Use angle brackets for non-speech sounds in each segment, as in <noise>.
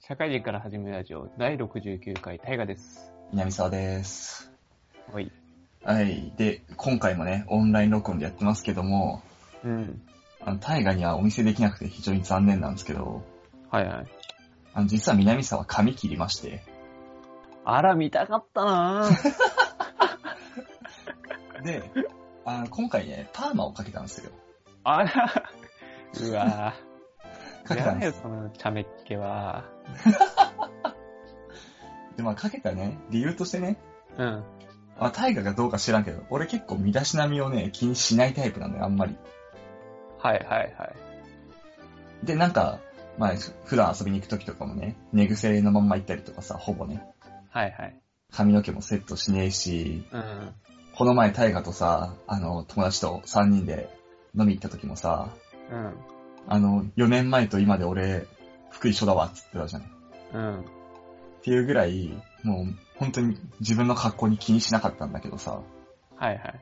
社会人から始めるラジオ第69回大河です。南沢です。はい。はい。で、今回もね、オンライン録音でやってますけども、うん。あの、大河にはお見せできなくて非常に残念なんですけど、はいはい。あの、実は南沢髪切りまして、あら、見たかったなぁ。<laughs> で、あの、今回ね、パーマをかけたんですよ。あら、うわぁ。かけたんです。その茶目っ気は。<laughs> で、まあ、かけたね、理由としてね、うん。まあ、大河がどうか知らんけど、俺結構身だしなみをね、気にしないタイプなのよ、あんまり。はいはいはい。で、なんか、まあ、普段遊びに行く時とかもね、寝癖のまんま行ったりとかさ、ほぼね、はいはい。髪の毛もセットしねえし、うん。この前、大河とさ、あの、友達と3人で飲み行った時もさ、うん。あの、4年前と今で俺、服一緒だわって言ってたじゃん。っうん。ていうぐらい、もう、本当に自分の格好に気にしなかったんだけどさ、はいはい。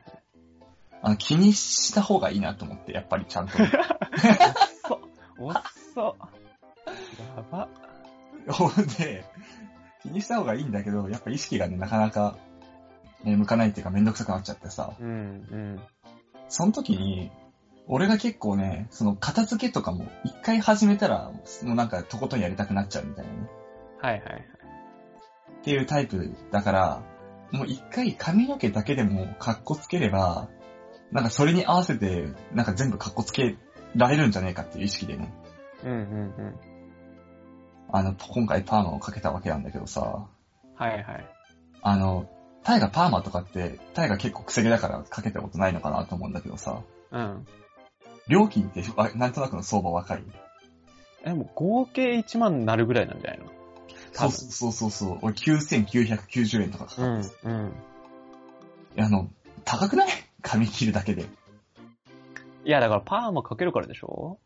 あの、気にした方がいいなと思って、やっぱりちゃんと。<laughs> おっそ。やば。ほんで、気にした方がいいんだけど、やっぱ意識がね、なかなか、ね、向かないっていうかめんどくさくなっちゃってさ、うんうん。その時に、俺が結構ね、その片付けとかも一回始めたら、もうなんかとことんやりたくなっちゃうみたいなね。はいはいはい。っていうタイプだから、もう一回髪の毛だけでもカッコつければ、なんかそれに合わせて、なんか全部カッコつけられるんじゃねえかっていう意識でね、うんうんうん。あの、今回パーマをかけたわけなんだけどさ、はいはい。あの、タイがパーマとかって、タイが結構癖毛だからかけたことないのかなと思うんだけどさ、うん。料金ってあなんとなくの相場わかるえ、もう合計1万になるぐらいなんじゃないの？そうそうそうそう。俺9990円とかかかうんって、うん。いやあの、高くない？髪切るだけで。いや、だからパーマかけるからでしょ？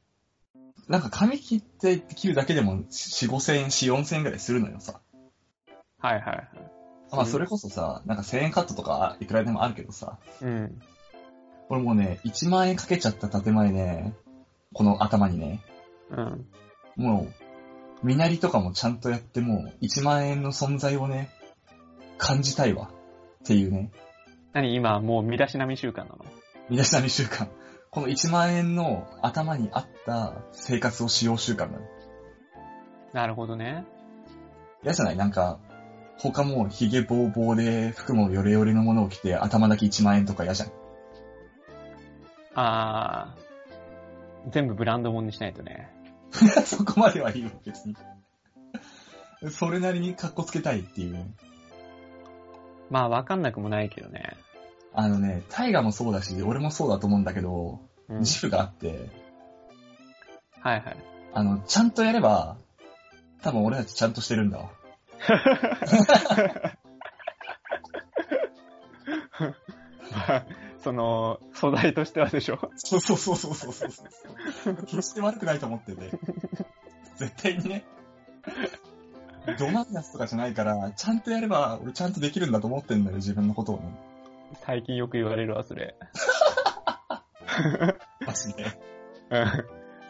なんか髪切って切るだけでも4、5千円、4、4千円ぐらいするのよさ。はいはいはい。まあそれこそさ、なんか1000円カットとかいくらでもあるけどさ、うん。俺もうね、1万円かけちゃった建前ね、この頭にね、うん。もう、身なりとかもちゃんとやってもう1万円の存在をね、感じたいわ。っていうね、何今もう身だしなみ習慣なの？身だしなみ習慣。この1万円の頭に合った生活をしよう習慣なの。なるほどね。嫌じゃない？なんか、他も髭ぼうぼうで服もヨレヨレのものを着て頭だけ1万円とか嫌じゃん。あー。全部ブランド物にしないとね。<laughs> そこまではいいよ、別に。<laughs> それなりに格好つけたいっていう。まあわかんなくもないけどね。あのね、タイガもそうだし、俺もそうだと思うんだけど、うん。自負があって、はいはい。あの、ちゃんとやれば、多分俺たちちゃんとしてるんだわ。ま <laughs> あその、素材としてはでしょ？そうそうそうそうそうそうそう。決して悪くないと思ってて。絶対にね。どマイナスとかじゃないから、ちゃんとやれば、俺ちゃんとできるんだと思ってんだよ、自分のことをね。最近よく言われるわ、それ。マジで。うん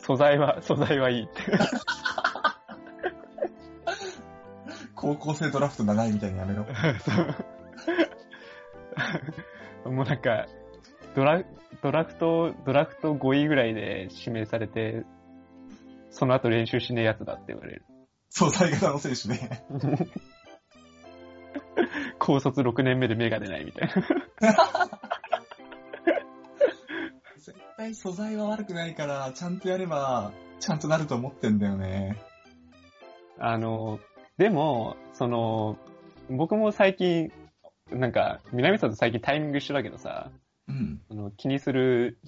素材は、素材はいいって。高校生ドラフト長いみたいにやめろ。<laughs> もうなんか、ドラ、ドラフト、ドラフト5位ぐらいで指名されて、その後練習しねえやつだって言われる。素材型の選手ね。<laughs> 高卒6年目で芽が出ないみたいな。絶対素材は悪くないから、ちゃんとやれば、ちゃんとなると思ってんだよね。あの、でも、その、僕も最近、なんか、南さんと最近タイミング一緒だけどさ、うん。あの気にする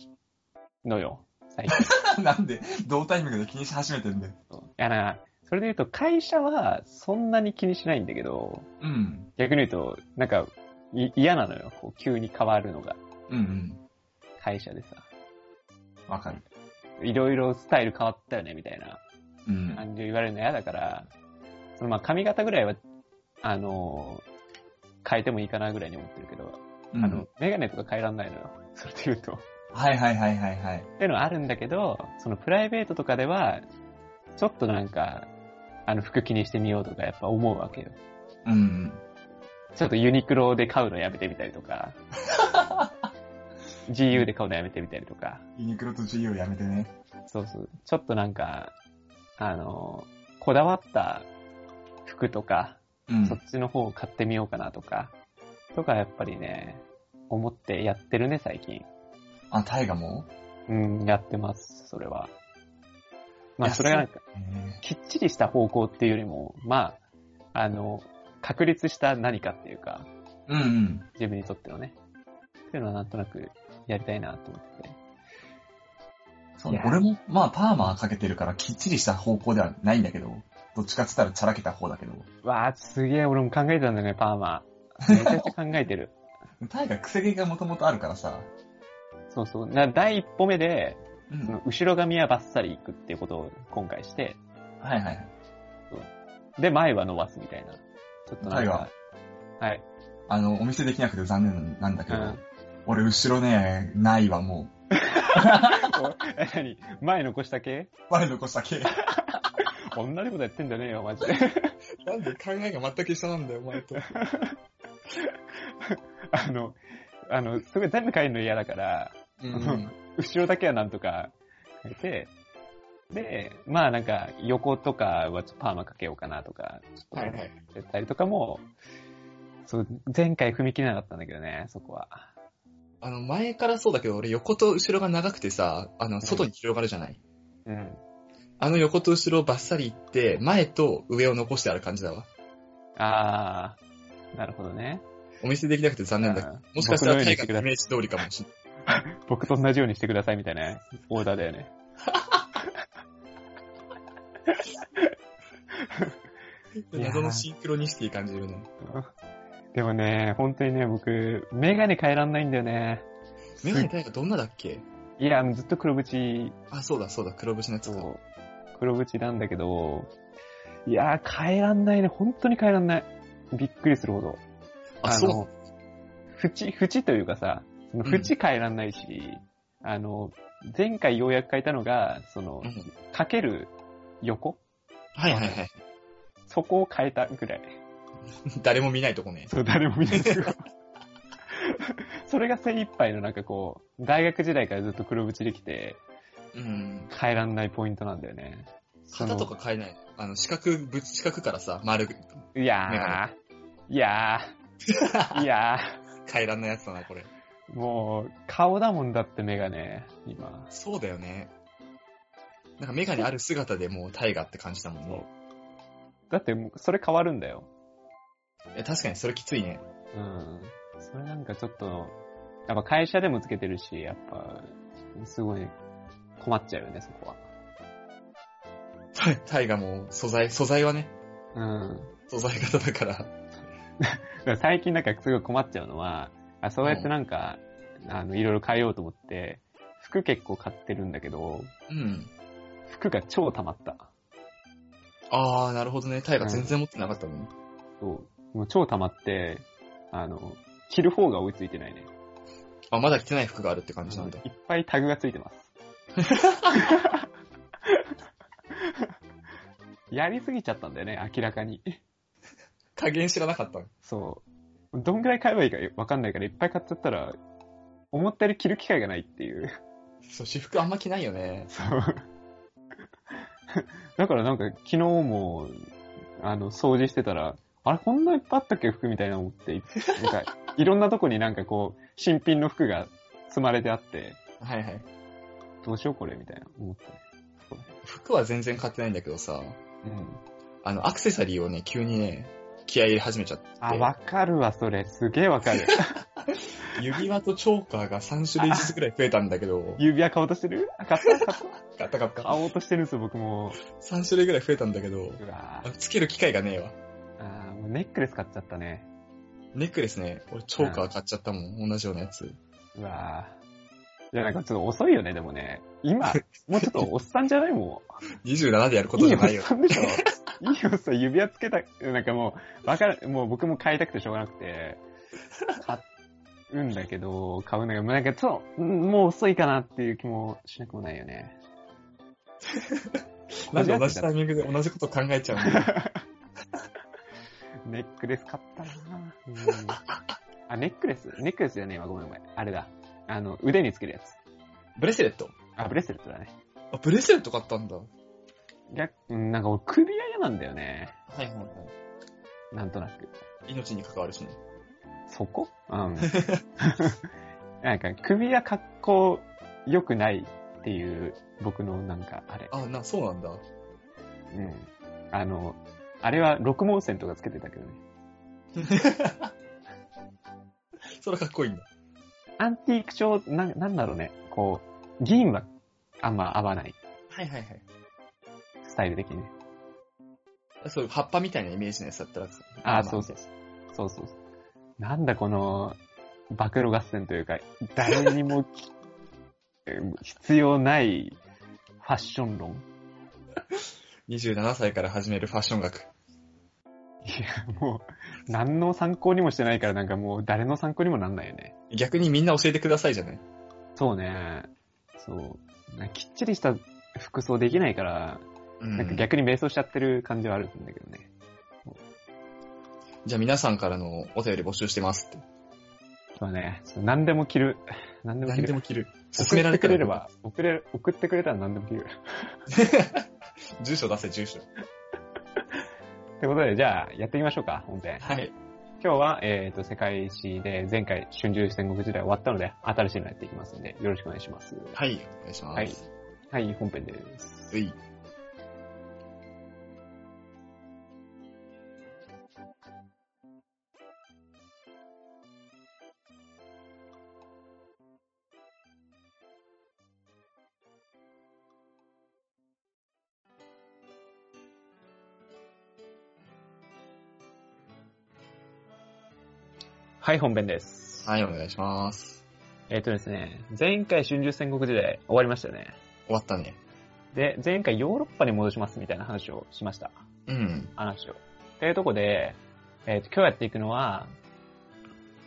のよ、最近。<laughs> なんで、同タイミングで気にし始めてんだよ。いやな、それで言うと会社はそんなに気にしないんだけど、うん。逆に言うと、なんか、い嫌なのよ、こう急に変わるのが、うんうん。会社でさ。わかる。いろいろスタイル変わったよね、みたいなうん。感じを言われるの嫌だから、そのまあ髪型ぐらいは、あの変えてもいいかなぐらいに思ってるけど、うんあの、メガネとか変えらんないのよ。<laughs> それで言うと。はいはいはいはいはい。っていうのはあるんだけど、そのプライベートとかでは、ちょっとなんか、あの服気にしてみようとかやっぱ思うわけよ。うん。ちょっとユニクロで買うのやめてみたりとか、<laughs> GU で買うのやめてみたりとか、ユニクロと GU やめてね。そうそう、ちょっとなんか、あの、こだわった服とか、うん。そっちの方を買ってみようかなとか、とかやっぱりね、思ってやってるね、最近。あ、タイガも？うん、やってます、それは。まあ、それがなんか、えきっちりした方向っていうよりも、まあ、あの、確立した何かっていうか、ーうんうん。自分にとってのね。っていうのはなんとなくやりたいなと思って。そうねいや俺も、まあ、パーマかけてるから、きっちりした方向ではないんだけど、どっちかって言ったらチャラけた方だけど、わあ、すげえ俺も考えてたんだよね、パーマ。めちゃくちゃ考えてる。<laughs> タイガ癖毛がもともとあるからさ、そうそう。な第一歩目で、うん。その後ろ髪はバッサリいくっていうことを今回して、はいはい。で、前は伸ばすみたいな。ちょっとなんタイか、はい。あの、お見せできなくて残念なんだけど、うん俺後ろね、ないわ、も <laughs> え、何？前残した系う。前残した毛。<laughs> 同じことやってんじゃねえよ、マジで。なんで考えが全く一緒なんだよ、お前と。<laughs> あの、あの、すごい全部変えるの嫌だから、うん。後ろだけはなんとか変えて、で、まあなんか横とかはちょっとパーマかけようかなとか、ちょっとはいはい。やったりとかも、そう、前回踏み切れなかったんだけどね、そこは。あの、前からそうだけど、俺横と後ろが長くてさ、あの、外に広がるじゃない、うん。あの横と後ろをバッサリいって、前と上を残してある感じだわ。あー、なるほどね。お見せできなくて残念だもしかしたら僕のようにタイしてくださいガのイメージ通りかもしれない。僕と同じようにしてくださいみたいなオーダーだよね。<laughs> 謎のシンクロニシティ感じるね。でもね、本当にね、僕、メガネ変えらんないんだよね。メガネタイガどんなだっけ？いや、ずっと黒縁あ、そうだそうだ、黒縁のやつか。そう。黒縁なんだけど、いやー、変えらんないね。本当に変えらんない。びっくりするほど。あ、そうの、縁、縁というかさ、そのうん縁変えらんないし、あの、前回ようやく変えたのが、そのう、ん。かける横？はいはいはい。そこを変えたぐらい。<laughs> 誰も見ないとこね。そう、誰も見ないけど。<laughs> それが精一杯のなんかこう、大学時代からずっと黒縁できて、うん。変えらんないポイントなんだよね。その旗とか変えない。あの、四角、ぶ四角からさ、丸、いやー、いやー、<laughs> いや変えらんないやつだな、これ。ー、もう、顔だもんだってメガネ、今。そうだよね。なんかメガネある姿でもうタイガって感じだもんね。だってもう、それ変わるんだよ。いや確かにそれきついね。うん。それなんかちょっと、やっぱ会社でもつけてるし、やっぱ、すごい困っちゃうよね、そこは。タイガも素材、素材はね、うん。素材型だから。<laughs> 最近なんかすごい困っちゃうのは、あそうやってなんか、あの、いろいろ変えようと思って、服結構買ってるんだけど、うん。服が超溜まった。あー、なるほどね。タイガ全然持ってなかったのに。そう。もう超溜まって、あの、着る方が追いついてないね。あ、まだ着てない服があるって感じなんだ。いっぱいタグがついてます。<laughs> やりすぎちゃったんだよね、明らかに。加減知らなかったの。そう。どんぐらい買えばいいかわかんないから、いっぱい買っちゃったら、思ったより着る機会がないっていう。そう、私服あんま着ないよね。そう。<laughs> だからなんか昨日も、あの、掃除してたら、あれこんないっぱいあったっけ服みたいな思って、いなんか、<laughs> いろんなとこになんかこう、新品の服が積まれてあって、はいはい。どうしようこれみたいな思って。服は全然買ってないんだけどさ、うん。あの、アクセサリーをね、急にね、気合い入れ始めちゃって。あ、わかるわ、それ。すげえわかる。<laughs> 指輪とチョーカーが3種類ずつくらい増えたんだけど、<laughs> 指輪買おうとしてる？あ買った買った買った買った。買おうとしてるんですよ、僕も。3種類くらい増えたんだけど、つける機会がねえわ。あーもうネックレス買っちゃったね。ネックレスね、俺チョーカー買っちゃったもん、同じようなやつ。うわいや、なんかちょっと遅いよね、でもね。今、もうちょっとおっさんじゃないも27 <laughs> でやることじゃないよ。さんでしょ。いいおっさん、指輪つけた、なんかもう、わかる、もう僕も買いたくてしょうがなくて、買うんだけど、買うんだけど、なんかちょっと、うんもう遅いかなっていう気もしなくもないよね。<laughs> なんで同じタイミングで同じこと考えちゃうんだ <laughs> ネックレス買ったなうんあ、ネックレス？ネックレスじゃねえわ、ごめんごめん。あれだ。あの、腕につけるやつ。ブレスレット？あ、ブレスレットだね。あ、ブレスレット買ったんだ。逆、うんなんか俺首が嫌なんだよね。はいはいはい。なんとなく。命に関わるしね。そこ？うん。<laughs> なんか首が格好良くないっていう僕のなんかあれ。あ、な、そうなんだ。うん。あの、あれは六毛線とかつけてたけどね。<laughs> それかっこいいんだ。アンティーク調、な、なんだろうね。こう、銀はあんま合わない。はいはいはい。スタイル的にね。そういう葉っぱみたいなイメージのやつだったら。あ、そうそうそうそうそう。なんだこの、暴露合戦というか、誰にもき <laughs> 必要ないファッション論。<laughs> 27歳から始めるファッション学。いや、もう、何の参考にもしてないからなんかもう誰の参考にもなんないよね。逆にみんな教えてくださいじゃない？そうね。そう。きっちりした服装できないから、うんなんか逆に迷走しちゃってる感じはあるんだけどね。じゃあ皆さんからのお便り募集してますって。そうね。何でも着る。何でも着る。何でも着る。送勧められてくれれば、送れる、送ってくれたら何でも着る。<laughs> 住所出せ、住所。ってことで、じゃあ、やっていきましょうか、本編。はい。今日は、えっ、と、世界史で前回、春秋戦国時代終わったので、新しいのやっていきますので、よろしくお願いします。はい、お願いします。はいはい、本編です。うい。はい、本編です。はい、お願いします。えっ、とですね、前回春秋戦国時代終わりましたよね。終わったね。で、前回ヨーロッパに戻しますみたいな話をしました。うん。話を。というとこで、えっ、と、今日やっていくのは、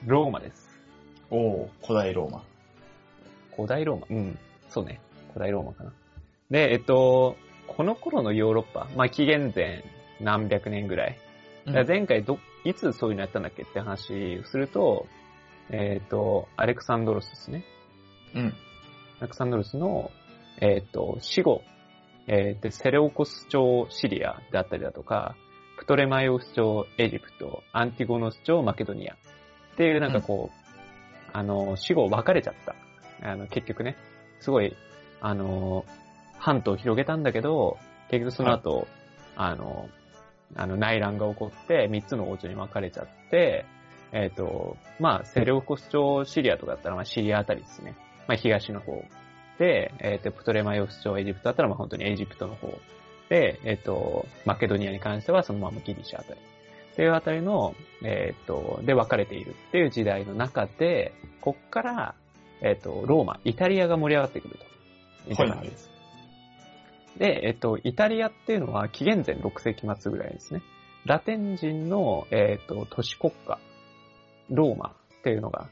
ローマです。おお古代ローマ。古代ローマ？うん。そうね。古代ローマかな。で、えっと、この頃のヨーロッパ、まあ、紀元前何百年ぐらい？前回ど、いつそういうのやったんだっけって話をすると、えっ、と、アレクサンドロスですね。うん。アレクサンドロスの、えっ、と、死後、えーで、セレオコス朝シリアであったりだとか、プトレマイオス朝エジプト、アンティゴノス朝マケドニアっていうなんかこう、あの、死後分かれちゃった。あの、結局ね、すごい、あの、半島を広げたんだけど、結局その後、あの、あの内乱が起こって、三つの王朝に分かれちゃって、えっ、と、まあ、セレオコス朝シリアとかだったら、まあ、シリアあたりですね。まあ、東の方。で、えっ、と、プトレマイオス朝エジプトだったら、まあ、本当にエジプトの方。で、えっ、と、マケドニアに関しては、そのままギリシャあたり。っていうあたりの、えっ、と、で分かれているっていう時代の中で、こっから、えっ、と、ローマ、イタリアが盛り上がってくると。いった感じです。で、えっ、と、イタリアっていうのは紀元前6世紀末ぐらいですね。ラテン人の、えっ、と、都市国家、ローマっていうのが、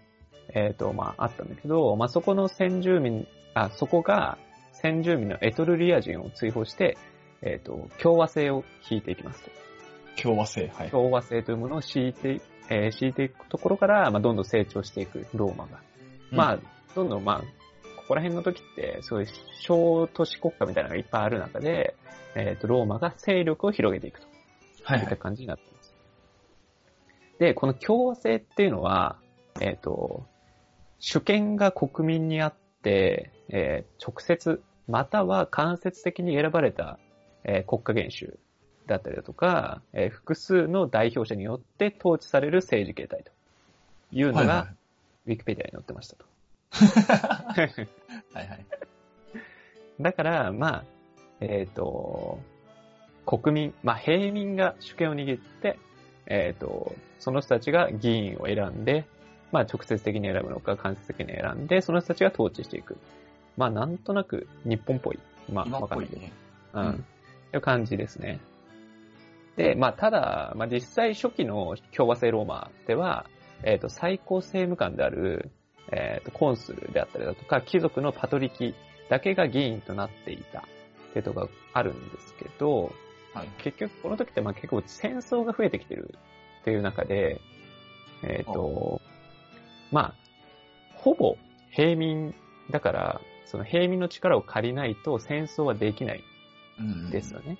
えっ、と、まあ、あったんだけど、まあ、そこの先住民、あ、そこが先住民のエトルリア人を追放して、えっ、と、共和制を引いていきますと。共和制、はい。共和制というものを敷いて、えー敷いていくところから、まあ、どんどん成長していく、ローマが。まあ、どんどんまあ、ここら辺の時って、すごい小都市国家みたいなのがいっぱいある中で、えっ、と、ローマが勢力を広げていくと。はいいはい。った感じになっています。で、この共和制っていうのは、えっ、と、主権が国民にあって、えー直接、または間接的に選ばれた、えー国家元首だったりだとか、えー複数の代表者によって統治される政治形態というのが、はいはウィキペディアに載ってましたと。<laughs> い。はいはい。だから、まあ、えっ、と、国民、まあ、平民が主権を握って、えっ、と、その人たちが議員を選んで、まあ、直接的に選ぶのか、間接的に選んで、その人たちが統治していく。まあ、なんとなく日本っぽい。まあ、今わかんないけど。ね。うん。うんという感じですね。で、まあ、ただ、まあ、実際初期の共和制ローマでは、えっ、と、最高政務官である、えっ、と、コンスルであったりだとか、貴族のパトリキだけが議員となっていた。っていうとこがあるんですけど、はい。結局この時ってまあ結構戦争が増えてきてるっていう中で、えっ、と、まあ、ほぼ平民だから、その平民の力を借りないと戦争はできないですよね。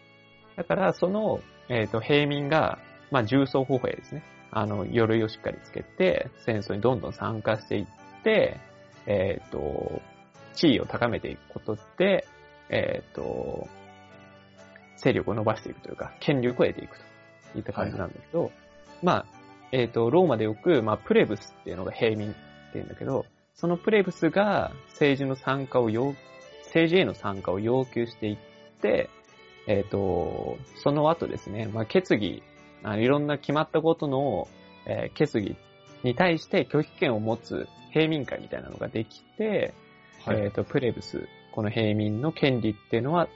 だから、その、えっ、と、平民が、まあ、重装歩兵ですね。あの、鎧をしっかりつけて、戦争にどんどん参加していって、えっ、と、地位を高めていくことで、えっ、と、勢力を伸ばしていくというか、権力を得ていくと。いった感じなんだけど、まあ、えっ、と、ローマでよく、まあ、プレブスっていうのが平民って言うんだけど、そのプレブスが政治の参加を要、政治への参加を要求していって、えっ、と、その後ですね、まあ、決議、あいろんな決まったことの、えー決議に対して拒否権を持つ平民会みたいなのができて、はい。えっ、と、プレブス、この平民の権利っていうのは、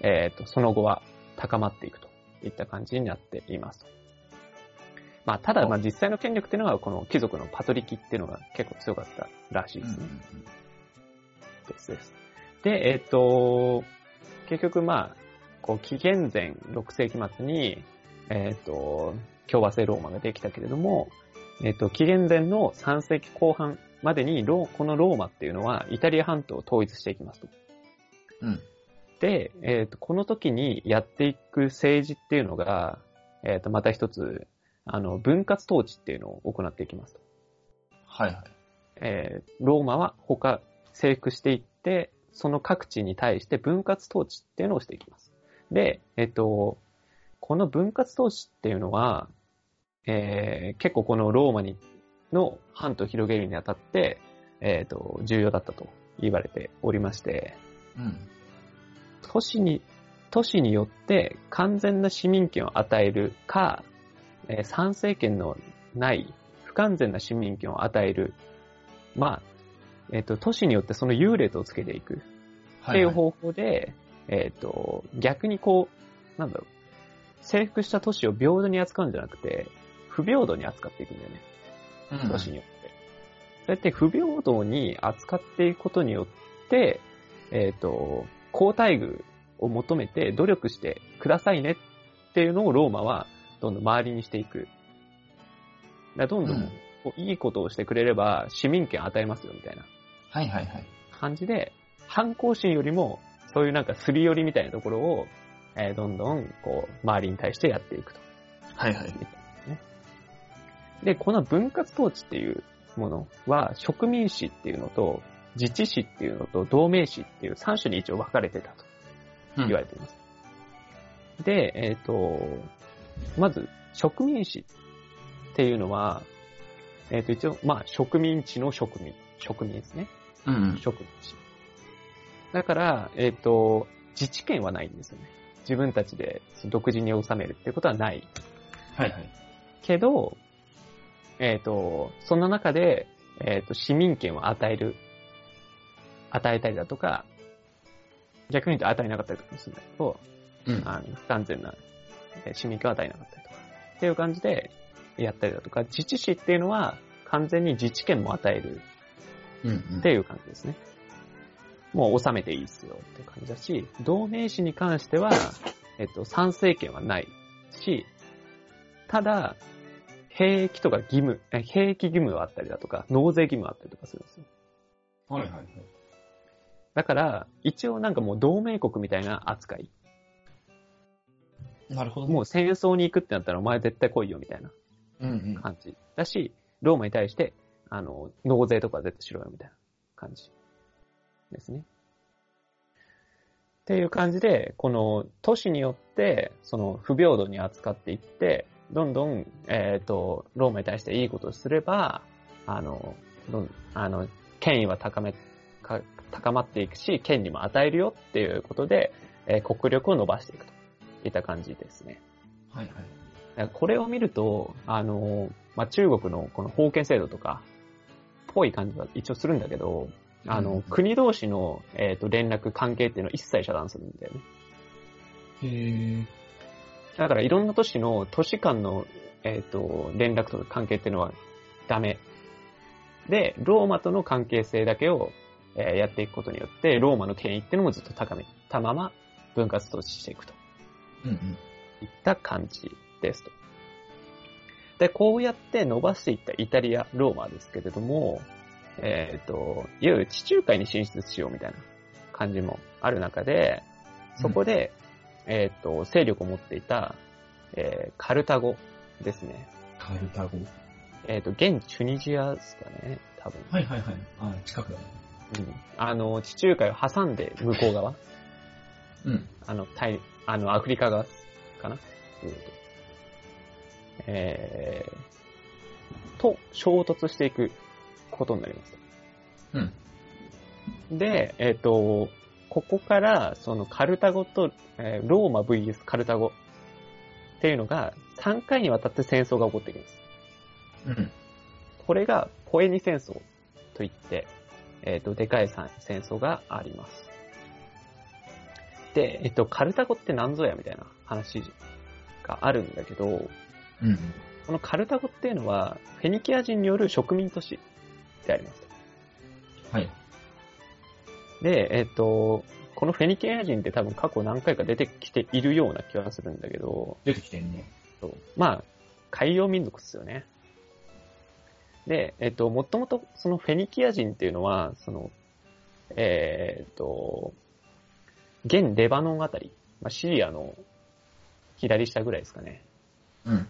えっ、と、その後は高まっていくといった感じになっています。まあ、ただ、まあ、実際の権力っていうのは、この貴族のパトリキっていうのが結構強かったらしいですね。ですです。で、えっ、と、結局まあ、こう、紀元前6世紀末に、えっ、と、共和制ローマができたけれども、えっ、と、紀元前の3世紀後半までにロー、このローマっていうのはイタリア半島を統一していきますと。うん。で、えっ、と、この時にやっていく政治っていうのが、えっ、と、また一つ、あの、分割統治っていうのを行っていきますと。はいはい。えーローマは他、征服していって、その各地に対して分割統治っていうのをしていきます。で、えっと、この分割統治っていうのは、えー結構このローマに、の半島を広げるにあたって、えっと、重要だったと言われておりまして、うん。都市に、都市によって完全な市民権を与えるか、えー参政権のない不完全な市民権を与える。まあ、えっ、と、都市によってその優劣をつけていくっていう方法で、えっ、と、逆にこう、なんだろう、征服した都市を平等に扱うんじゃなくて、不平等に扱っていくんだよね。うん都市によって。そうやって不平等に扱っていくことによって、えっ、と、高待遇を求めて努力してくださいねっていうのをローマはどんどん周りにしていく。だどんどうんんこういいことをしてくれれば市民権与えますよみたいなはいはいはい。感じで、反抗心よりもそういうなんかすり寄りみたいなところを、えーどんどんこう周りに対してやっていくと。はいはい。で、この分割統治っていうものは、植民史っていうのと、自治史っていうのと、同盟史っていう3種に一応分かれてたとうん言われています。で、えっ、と、まず、植民史っていうのは、えっ、と、一応、まあ、植民地の植民、植民ですね。うんうん。植民地。だから、えっ、と、自治権はないんですよね。自分たちで独自に治めるっていうことはないはいはい。けど、えっ、と、その中で、えっ、と、市民権を与える、与えたりだとか、逆に言うと与えなかったりとかするんだけど、うん。あの、不完全なえー市民権を与えなかったりとか、っていう感じでやったりだとか、自治市っていうのは完全に自治権も与えるうんうん。っていう感じですね。もう収めていいっすよっていう感じだし、同盟士に関しては、えっと、参政権はないし、ただ、兵役とか義務、え兵役義務はあったりだとか、納税義務はあったりとかするんですよ。はいはいはい。だから、一応なんかもう同盟国みたいな扱い。なるほどね。もう戦争に行くってなったらお前絶対来いよみたいなうんうん。感じ。だし、ローマに対して、あの、納税とか絶対しろよみたいな感じですね。っていう感じで、この都市によって、その不平等に扱っていって、どんどん、えっ、と、ローマに対していいことをすれば、あの、どん、あの、権威は高め、か高まっていくし、権利も与えるよっていうことで、えー国力を伸ばしていくといった感じですね。はいはい。これを見ると、あの、まあ、中国のこの封建制度とか、ぽい感じは一応するんだけど、あの、うん国同士の、えっ、と、連絡関係っていうのを一切遮断するんだよね。へえ。だからいろんな都市の都市間の、えっ、と、連絡とか関係っていうのはダメ。で、ローマとの関係性だけを、えーやっていくことによって、ローマの権威っていうのもずっと高めたまま、分割統治していくとうんうん。いった感じですと。で、こうやって伸ばしていったイタリア、ローマですけれども、えっ、と、いわゆる地中海に進出しようみたいな感じもある中で、そこで、えっ、と、勢力を持っていた、えーカルタゴですね。カルタゴ？えっ、と、現チュニジアですかね、多分。はいはいはい。あ、近くだね。うん。あの、地中海を挟んで向こう側。うん。あの、タイ、あの、アフリカ側かな？えーと、えー、と、衝突していくことになります。うん。で、えっ、と、ここから、そのカルタゴと、えーローマ VS カルタゴっていうのが3回にわたって戦争が起こっていきます。うん。これがポエニ戦争といって、えっ、と、でかい戦戦争があります。で、えっ、と、カルタゴって何ぞやみたいな話があるんだけど、うん。このカルタゴっていうのは、フェニキア人による植民都市であります。はい。で、えっ、と、このフェニキア人って多分過去何回か出てきているような気がするんだけど、出てきてんね。そうまあ、海洋民族ですよね。で、えっ、と、もともとそのフェニキア人っていうのは、その、えっ、と、現レバノンあたり、まあ、シリアの左下ぐらいですかね。うん。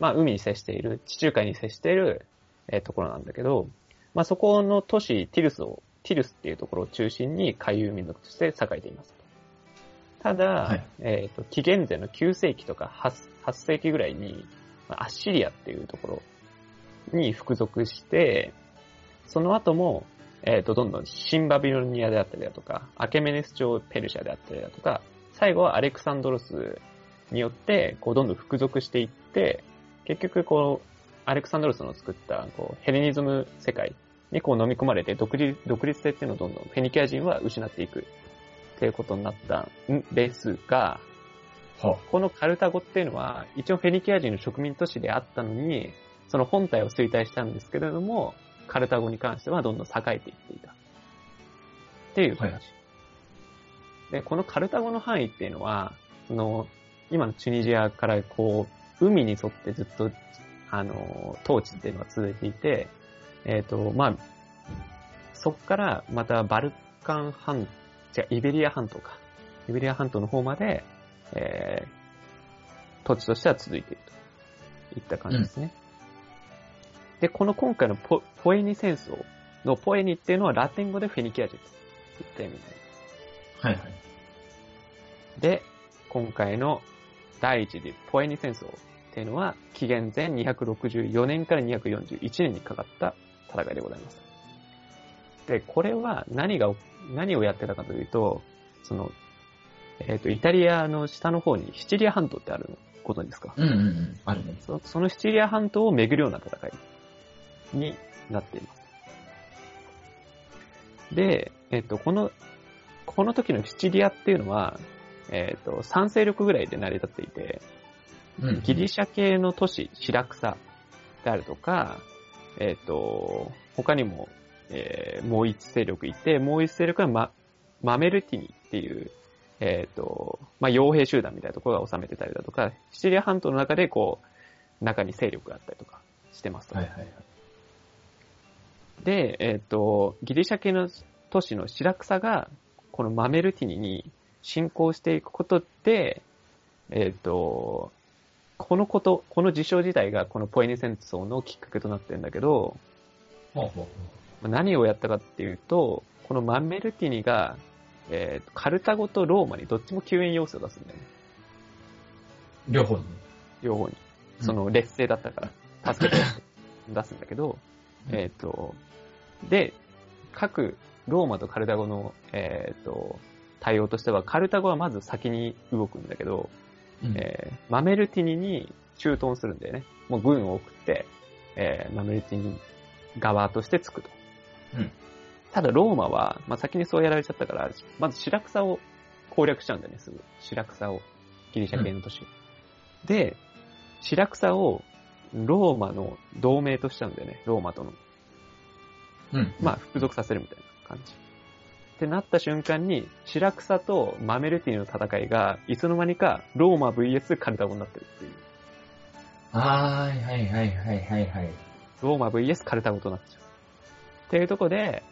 まあ、海に接している、地中海に接している、えーところなんだけど、まあ、そこの都市、ティルスを、ティルスっていうところを中心に海遊民族として栄えています。ただ、はいえっ、と、紀元前の9世紀とか 8, 8世紀ぐらいに、まあアッシリアっていうところに服属して、その後も、えっ、と、どんどん新バビロニアであったりだとか、アケメネス朝ペルシャであったりだとか、最後はアレクサンドロスによって、こう、どんどん服属していって、結局、こう、アレクサンドロスの作った、こう、ヘレニズム世界にこう飲み込まれて、独立、独立性っていうのをどんどんフェニキア人は失っていくっていうことになったんですが、はこのカルタゴっていうのは、一応フェニキア人の植民都市であったのに、その本体を衰退したんですけれども、カルタゴに関してはどんどん栄えていっていた。っていう話。はいで、このカルタゴの範囲っていうのは、その、今のチュニジアからこう、海に沿ってずっと、あの、統治っていうのが続いていて、えっ、と、まあ、そっからまたバルカン半、じゃイベリア半島か。イベリア半島の方まで、えー、土地としては続いているといった感じですね。で、この今回のポポエニ戦争のポエニっていうのはラテン語でフェニキア人といった意味になります。はいはい。で、今回の第一次ポエニ戦争っていうのは、紀元前264年から241年にかかった戦いでございます。で、これは何が、何をやってたかというと、その、えっ、と、イタリアの下の方にシチリア半島ってあることですか、うんうんうん。あるね。そそのシチリア半島を巡るような戦いになっています。で、えっ、と、この、この時のシチリアっていうのは、えっ、と、3勢力ぐらいで成り立っていて、うん。ギリシャ系の都市、シラクサであるとか、えっ、と、他にも、えーもう一勢力いて、もう一勢力はママメルティニっていう、えっ、と、まあ、傭兵集団みたいなところが治めてたりだとか、シチリア半島の中でこう、中に勢力があったりとかしてますと。はいはいはい。で、えっ、と、ギリシャ系の都市のシラクサが、このマメルティニに侵攻していくことで、えっ、と、このこと、この事象自体がこのポエニ戦争のきっかけとなってるんだけど、何をやったかっていうと、このマメルティニが、えーカルタゴとローマにどっちも救援要請を出すんだよね。う。両方に。両方に。うんその劣勢だったから、助けて出すんだけど、うんえっ、と、で、各ローマとカルタゴの、えっ、と、対応としては、カルタゴはまず先に動くんだけど、うんえーマメルティニに駐屯するんだよね。もう軍を送って、えーマメルティニ側としてつくと。うんただローマは、まあ、先にそうやられちゃったから、まず白草を攻略しちゃうんだよね、すぐ。白草を。ギリシャ系の都市。で、白草をローマの同盟としちゃうんだよね、ローマとの。うん。まあ、服属させるみたいな感じ。ってなった瞬間に、白草とマメルティの戦いが、いつの間にかローマ VS カルタゴになってるっていう。はいはいはいはいはいはい。ローマ VS カルタゴとなっちゃう。っていうとこで、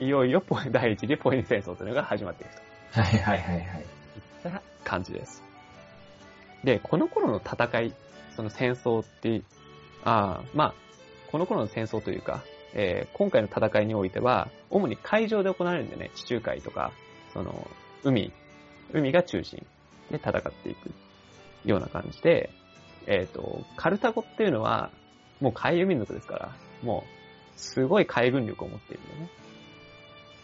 いよいよポ第一次ポエニ戦争というのが始まっていくとはいはいはいはい。いった感じです。で、この頃の戦い、その戦争って、ああ、まあ、この頃の戦争というか、えー今回の戦いにおいては、主に海上で行われるんだよね。地中海とか、その、海、海が中心で戦っていくような感じで、えっ、と、カルタゴっていうのは、もう海遊民族ですから、もう、すごい海軍力を持っているんだよね。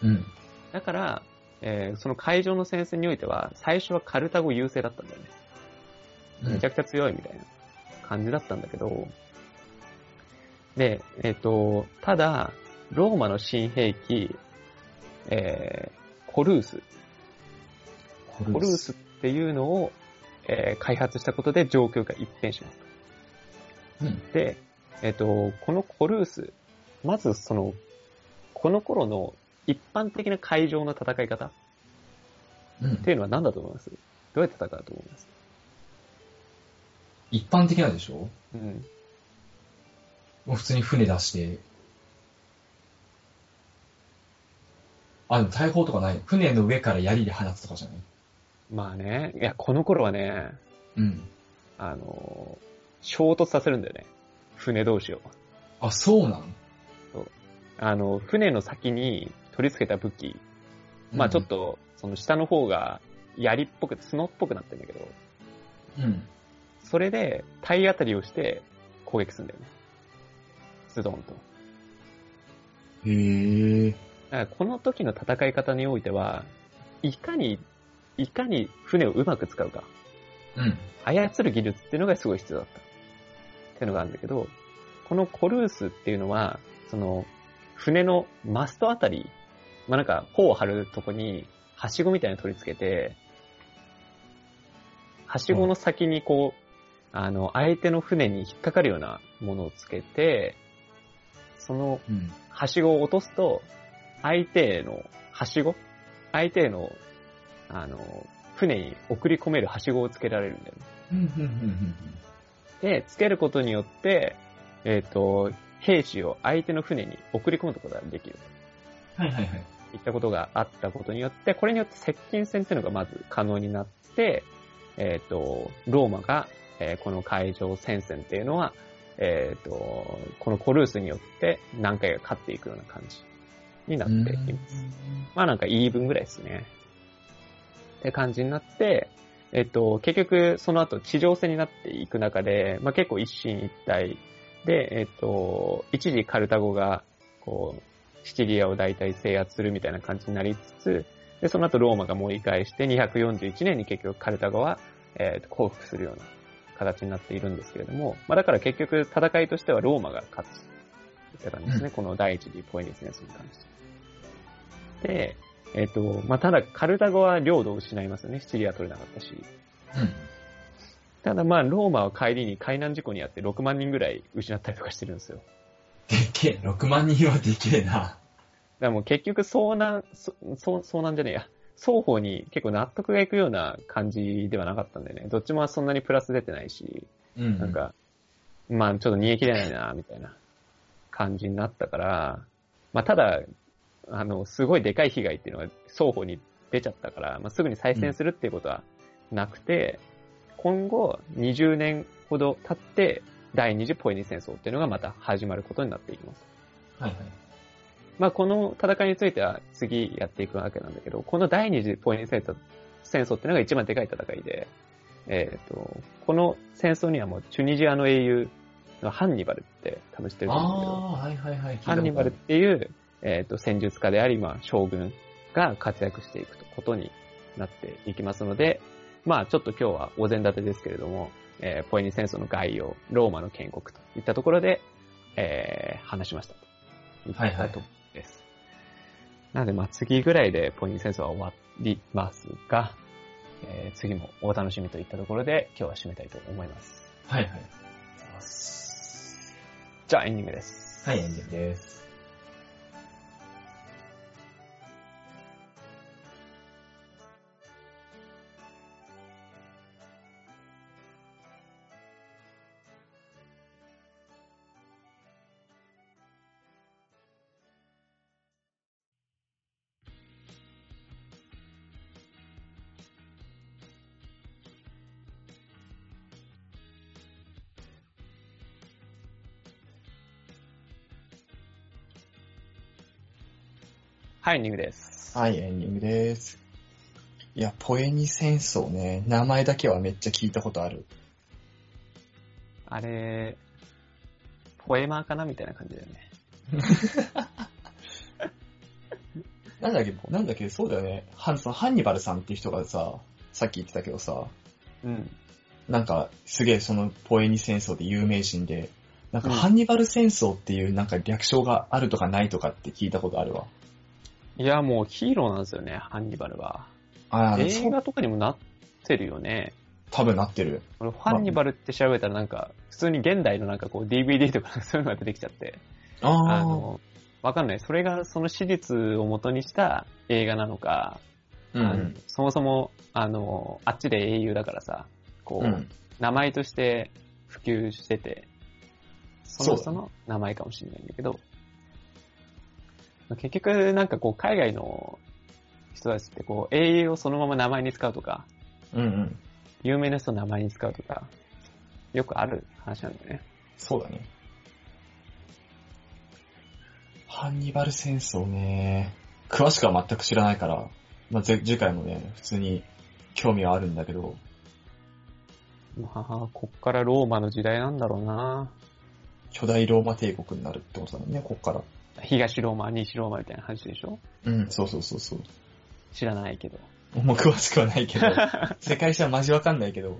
うん。だから、えーその海上の戦線においては、最初はカルタゴ優勢だったんだよね。めちゃくちゃ強いみたいな感じだったんだけど、で、えっ、と、ただ、ローマの新兵器、えーコルース、ココルースっていうのを、えー開発したことで状況が一変します。うん。で、えっ、と、このコルース、まずその、この頃の一般的な海上の戦い方うんっていうのは何だと思います？どうやって戦うと思います？一般的なんでしょ？うん。もう普通に船出して。あ、でも大砲とかない。船の上から槍で放つとかじゃない？まあね、いや、この頃はね、うん。あの、衝突させるんだよね。船同士を。あ、そうなん？あの、船の先に取り付けた武器、まあちょっ。と、その下の方が槍っぽく、角っぽくなってるんだけど、うん。それで体当たりをして攻撃するんだよね。ズドンと。へえ。だからこの時の戦い方においては、いかに、いかに船をうまく使うか。うん。操る技術っていうのがすごい必要だった。っていうのがあるんだけど、このコルースっていうのは、その、船のマストあたり、まあ、なんか、帆を張るとこに、はしごみたいなの取り付けて、はしごの先にこう、あの、相手の船に引っかかるようなものをつけて、その、うん。はしごを落とすと、相手へのはしご相手への、あの、船に送り込めるはしごをつけられるんだよね。で、つけることによって、えっ、と、兵士を相手の船に送り込むことができる。はいはいはい。といったことがあったことによって、これによって接近戦っていうのがまず可能になって、えっ、と、ローマが、えーこの海上戦線っていうのは、えっ、と、このコルースによって何回か勝っていくような感じになっています。まあなんかイーブンぐらいですね。って感じになって、えっと、結局その後地上戦になっていく中で、まあ結構一進一退で、えっと、一時カルタゴが、こう、シチリアを大体制圧するみたいな感じになりつつ、で、その後ローマが盛り返して241年に結局カルタゴは、えっと、降伏するような形になっているんですけれども、まあだから結局戦いとしてはローマが勝つって感じですね、うんこの第一次ポエニス戦争に関して。で、えっ、と、まあ、ただ、カルタゴは領土を失いますよね。シチリア取れなかったし。うん。ただまあ、ローマは帰りに海難事故にあって6万人ぐらい失ったりとかしてるんですよ。でっけえ、6万人はでけえな。だからもう結局遭難、遭難じゃねえや。双方に結構納得がいくような感じではなかったんでね。どっちもそんなにプラス出てないし、うん。なん、か、まあちょっと逃げ切れないな、みたいな感じになったから、まあただ、あの、すごいでかい被害っていうのが双方に出ちゃったから、まあすぐに再戦するっていうことはなくて、今後20年ほど経って、第二次ポエニ戦争っていうのがまた始まることになっていきます。はいはい。まあこの戦いについては次やっていくわけなんだけど、この第二次ポエニ戦争戦争っていうのが一番でかい戦いで、えっ、と、この戦争にはもうチュニジアの英雄のハンニバルって多分知ってると思うんだけど、はいはいはい。ハンニバルっていう、えっ、と、戦術家であり、まあ、将軍が活躍していくことになっていきますので、まあ、ちょっと今日はお膳立てですけれども、えーポエニ戦争の概要、ローマの建国といったところで、えー話しましたと。はいはい。なので、まあ、次ぐらいでポエニ戦争は終わりますが、えー次もお楽しみといったところで、今日は締めたいと思います。はいはい。じゃあ、エンディングです。はい、エンディングです。はい、ニグです。はい、エンディングです。いや、ポエニ戦争ね、名前だけはめっちゃ聞いたことある。あれ、ポエマーかなみたいな感じだよね。<laughs> なんだっけ、なんだっけ、そうだよね。ハンそのハンニバルさんっていう人がさ、さっき言ってたけどさ、うん。なんか、すげえそのポエニ戦争で有名人で、なんかうんハンニバル戦争っていうなんか略称があるとかないとかって聞いたことあるわ。いや、もうヒーローなんですよね、ハンニバルは。ああ、映画とかにもなってるよね。多分なってる。俺、ハンニバルって調べたらなんか、普通に現代のなんかこう DVD とかそういうのが出てきちゃって。あの、わかんない。それがその史実を元にした映画なのか、うんそもそも、あの、あっちで英雄だからさ、こう、うん。うん。名前として普及してて、そのその名前かもしれないんだけど、結局なんかこう海外の人たちってこう英雄をそのまま名前に使うとか、うんうん。有名な人の名前に使うとか、よくある話なんだよね。そうだね。ハンニバル戦争ね。詳しくは全く知らないから、まあ、ぜ次回もね、普通に興味はあるんだけど、まあ、こっからローマの時代なんだろうな巨大ローマ帝国になるってことだもんね、こっから。東ローマ、西ローマみたいな話でしょ？うん、そうそうそうそう。知らないけど。もう詳しくはないけど、<laughs> 世界史はマジわかんないけど、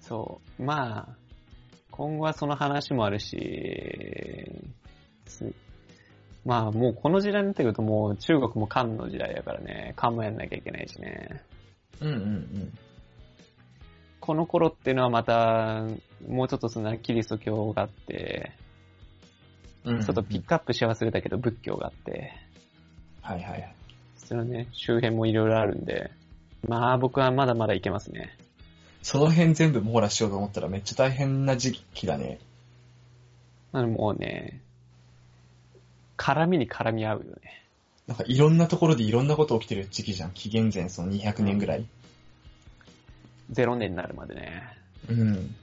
そう。まあ、今後はその話もあるし、すまあもうこの時代になってくるともう中国も漢の時代だからね、漢もやんなきゃいけないしね。うんうんうん。この頃っていうのはまた、もうちょっとそのキリスト教があって、うんうんちょっとピックアップし忘れたけど仏教があって、はいはいはい。そのね、周辺もいろいろあるんで、まあ僕はまだまだいけますね。その辺全部網羅しようと思ったらめっちゃ大変な時期だね。なのでもうね、絡みに絡み合うよね。なんかいろんなところでいろんなこと起きてる時期じゃん。紀元前その200年ぐらい。0年になるまでね。うん。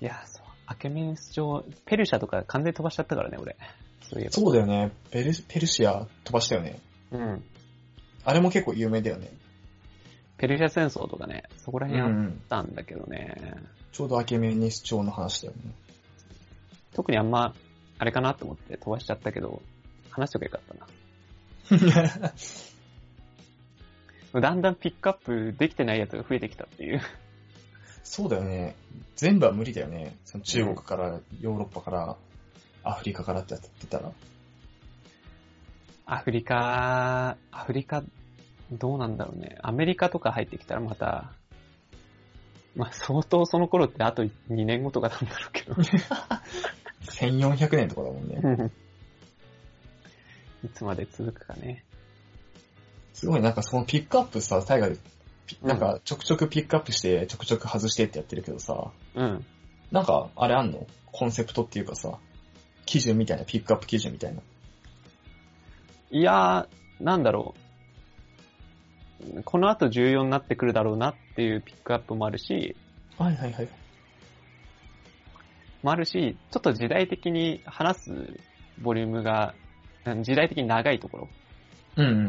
いや。アケメンス朝、ペルシャとか完全に飛ばしちゃったからね、俺。そういえば。そうだよね。ペルペルシア飛ばしたよね。うん。あれも結構有名だよね。ペルシャ戦争とかね、そこらう辺あっん。たんだけどね。ちょうどアケメネス朝の話だよね。特にあんま、あれかなと思って飛ばしちゃったけど、話しとけばよかったな。<laughs> だんだんピックアップできてないやつが増えてきたっていう。そうだよね。全部は無理だよね。その中国から、ヨーロッパから、アフリカからってやってたら。アフリカ、アフリカ、どうなんだろうね。アメリカとか入ってきたらまた、まあ相当その頃ってあと2年後とかなんだろうけど。<laughs> 1400年とかだもんね。いつまで続くかね。すごいなんかそのピックアップさ、タイガーピうんなんかちょくちょくピックアップして、ちょくちょく外してってやってるけどさ、うん。なんかあれあんの？コンセプトっていうかさ、基準みたいな、ピックアップ基準みたいな。いやー、なんだろう。この後重要になってくるだろうなっていうピックアップもあるし、はいはいはい。もあるし、ちょっと時代的に話すボリュームが、うん時代的に長いところうんうん。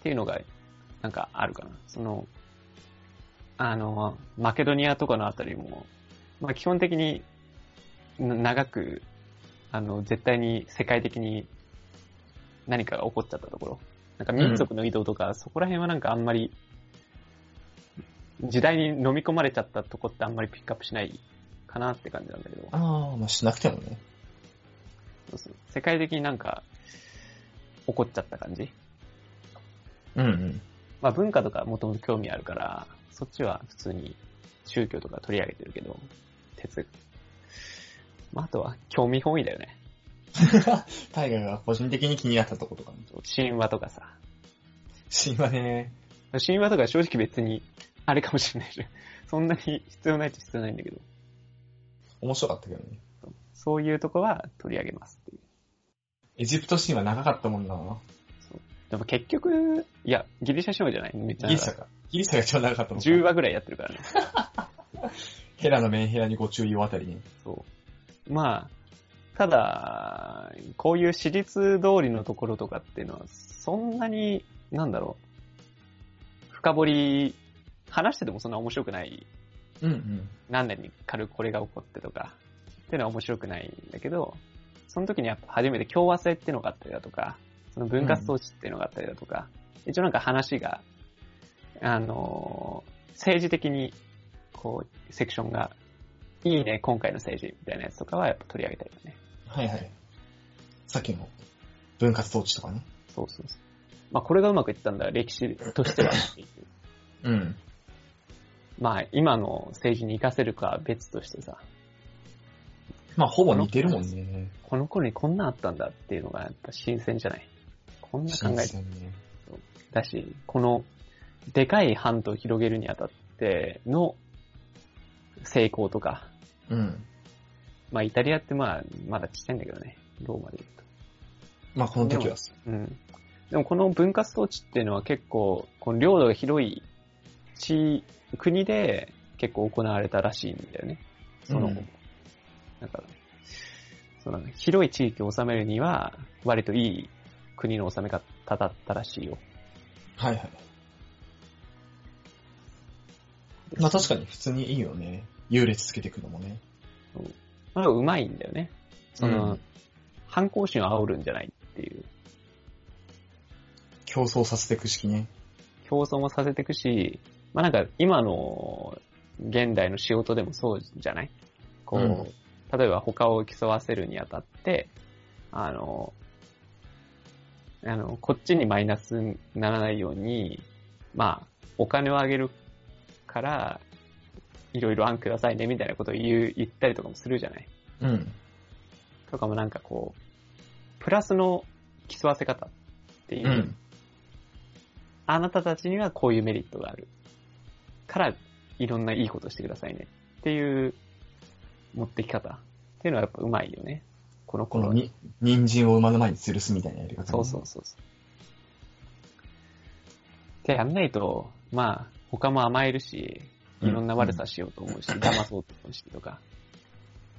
っていうのが、なんかあるかな。その、あの、マケドニアとかのあたりも、まあ基本的にな長く、あの、絶対に世界的に何かが起こっちゃったところ。なんか民族の移動とか、そこら辺はなんかあんまり、時代に飲み込まれちゃったとこってあんまりピックアップしないかなって感じなんだけど、ああ、まあしなくてもね。そうそう世界的になんか起こっちゃった感じ。うんうん。まあ文化とかもともと興味あるから、そっちは普通に宗教とか取り上げてるけど、哲学。まああとは興味本位だよね。<laughs> タイガーが個人的に気になったとことかね。神話とかさ。神話ね。神話とか正直別にあれかもしれないし、そんなに必要ないっちゃ必要ないんだけど、面白かったけどね。そういうとこは取り上げますっていう。エジプト神話長かったもんな。でも結局、いや、ギリシャ神話じゃない？めっちゃ。ギリシャか。ギリシャが一番長かったもんな。10話ぐらいやってるからね。<laughs> ヘラのメンヘラにご注意をあたりに。そう。まあ、ただ、こういう私立通りのところとかっていうのは、そんなに、なんだろう、深掘り、話しててもそんな面白くない、うんうん。何年に軽くこれが起こってとか、っていうのは面白くないんだけど、その時にやっぱ初めて共和制っていうのがあったりだとか、その分割統治っていうのがあったりだとか、一応なんか話が、あのー政治的に、こう、セクションが、いいね、今回の政治みたいなやつとかはやっぱ取り上げたりだね。はいはい。さっきの分割統治とかね。そうそうそう。まあこれがうまくいったんだら歴史としてはっていう。うん。まあ今の政治に活かせるかは別としてさ、まあ、ほぼ似てるもんね。この頃にこんなんあったんだっていうのがやっぱ新鮮じゃない？こんな考えね。だし、このでかい版と広げるにあたっての成功とか、うん。まあイタリアってまあまだちっちゃいんだけどね、ローマで言うと。まあ、この時は。うん。でもこの分割統治っていうのは結構、この領土が広い地、国で結構行われたらしいんだよね。その、うんなんか、その広い地域を治めるには、割といい国の治め方だったらしいよ。はいはい。まあ確かに普通にいいよね。優劣つけていくのもね。まあ、うまいんだよね。その、うん反抗心を煽るんじゃないっていう。競争させていく式ね。競争もさせていくし、まあなんか今の現代の仕事でもそうじゃない？こう、うん例えば他を競わせるにあたって、あの、あの、こっちにマイナスにならないように、まあ、お金をあげるから、いろいろ案くださいねみたいなことを言う、言ったりとかもするじゃないうん。とかもなんかこう、プラスの競わせ方っていう、うん。あなたたちにはこういうメリットがある。から、いろんないいことしてくださいね。っていう、持ってき方。っていうのはやっぱうまいよね。この頃このに、人参を馬の前に吊るすみたいなやり方ね、そうそうそうそう。ってやんないと、まあ、他も甘えるし、いろんな悪さしようと思うし、騙そうと思うしとか。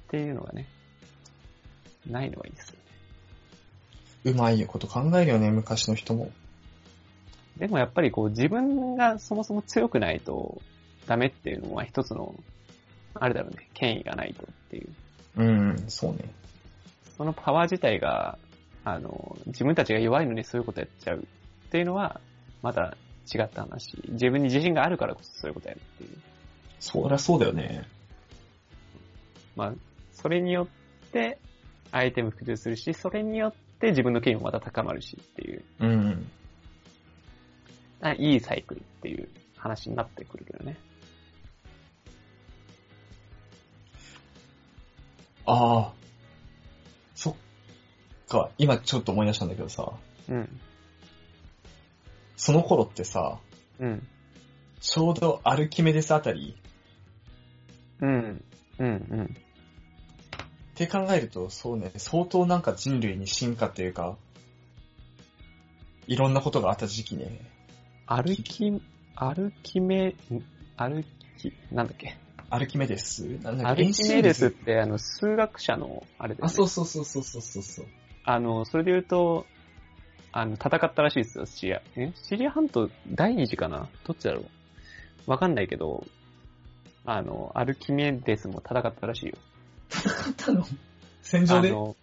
っていうのがね、ないのはいいですよね。うまいこと考えるよね、昔の人も。でもやっぱりこう自分がそもそも強くないとダメっていうのは一つの、あれだろうね、権威がないとっていう。うん、そうね。そのパワー自体が、あの、自分たちが弱いのにそういうことやっちゃうっていうのは、また違った話。自分に自信があるからこそそういうことやるっていう。そりゃそうだよね。まあ、それによって相手も服従するし、それによって自分の権威もまた高まるしっていう、うん。あいいサイクルっていう話になってくるけどね。ああ。か、今ちょっと思い出したんだけどさ、うん。その頃ってさ、うん。ちょうどアルキメデスあたりうん。うん。うん。って考えると、そうね、相当なんか人類に進化というか、いろんなことがあった時期ね。アルキ、アルキメ、んアルキ、なんだっけ？アルキメデス？なんだアっけ？ルキメデスってあの数学者のあれで、ね、あ、そうそうそうそうそうそうそう。あの、それで言うと、あの、戦ったらしいですよ、シリア。え？シリア半島第二次かな？どっちだろう？わかんないけど、あの、アルキメデスも戦ったらしいよ。あったの？戦場で？あの、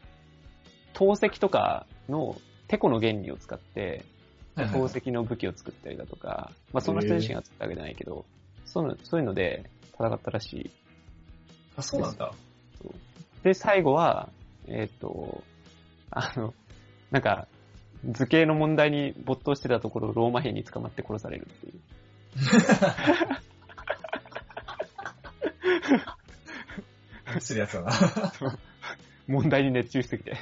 透析とかのテコの原理を使って、宝石の武器を作ったりだとか、まあその人自身が作ったわけじゃないけど、そういうのそういうので戦ったらしい。あ、そうなんだ。で、最後は、えっ、と、あの、なんか、図形の問題に没頭してたところ、ローマ兵に捕まって殺されるっていう。するやつだな。問題に熱中しすぎて。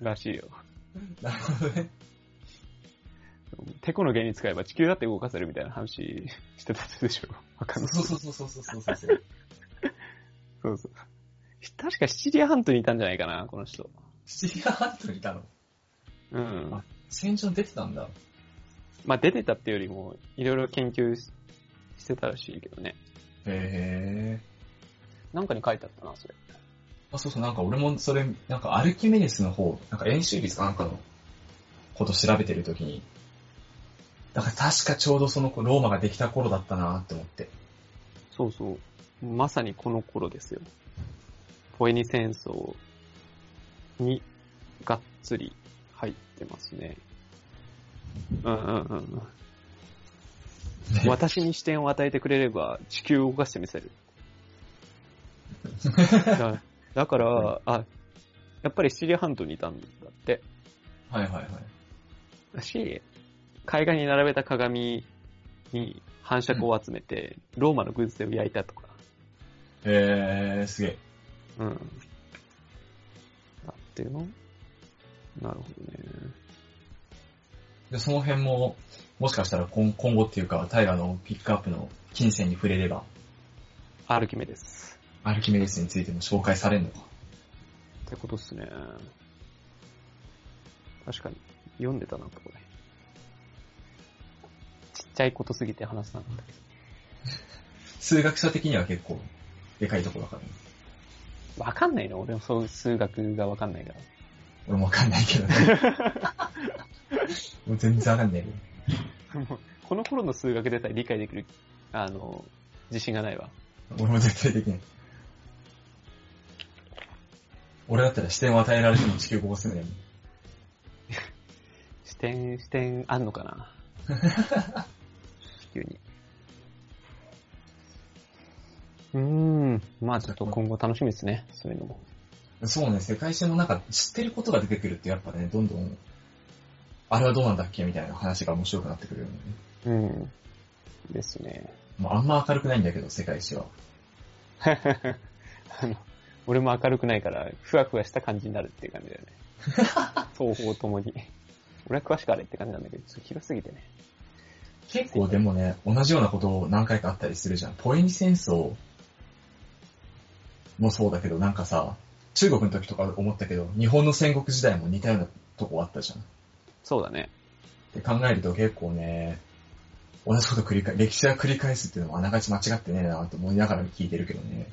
らしいよ。なるほどね。テコの原理使えば地球だって動かせるみたいな話してたでしょ。わかんない。そうそうそうそうそうそうそう。そうそう。確かシチリア半島にいたんじゃないかな、この人。シチリア半島にいたの？うん。あ戦場に出てたんだ。まあ出てたっていうよりも、いろいろ研究ししてたらしいけどね。へなんかに書いてあったな、それ。あ、そうそう、なんか俺もそれ、なんかアルキメデスの方、なんか演習率かなんかのこと調べてるときに、だから確かちょうどその子、ローマができた頃だったなって思って。そうそう。まさにこの頃ですよ。ポエニ戦争にがっつり入ってますね。うんうんうんうん。私に視点を与えてくれれば地球を動かしてみせる。だ <laughs> だから、あ、やっぱりシチリア半島にいたんだって。はいはいはい。だし、海岸に並べた鏡に反射光を集めて、ローマの軍勢を焼いたとか。えー、すげえ。うん。あっていうのなるほどね。で、その辺も、もしかしたら今今後っていうか、タイガーのピックアップの金銭に触れれば、アルキメです。アルキメデスについても紹介されるのか。ってことっすね。確かに。読んでたな、これ。ちっちゃいことすぎて話さなかったけど。<laughs> 数学者的には結構、でかいとこだからね。わかんないの？俺もそう数学がわかんないから。俺もわかんないけどね。<laughs> もう全然わかんないけど。もうこの頃の数学でさえ理解できる、あの、自信がないわ。俺も絶対できない。俺だったら視点を与えられても地球ここ住むね。<laughs> 視点、視点あんのかな？<laughs> 地球に。うーん。まあちょっと今後楽しみですね。そういうのも。そうね、世界史の中、知ってることが出てくるってやっぱね、どんどん、あれはどうなんだっけみたいな話が面白くなってくるよね。うん。ですね。もうあんま明るくないんだけど、世界史は。<laughs> あの、俺も明るくないから、ふわふわした感じになるっていう感じだよね。双方ともに。俺は詳しくあれって感じなんだけど、ちょっと広すぎてね。結構でもね、同じようなこと何回かあったりするじゃん。ポエニ戦争もそうだけど、なんかさ、中国の時とか思ったけど、日本の戦国時代も似たようなとこあったじゃん。そうだね。って考えると結構ね、同じこと繰り返、歴史が繰り返すっていうのもあながち間違ってねえなと思いながら聞いてるけどね。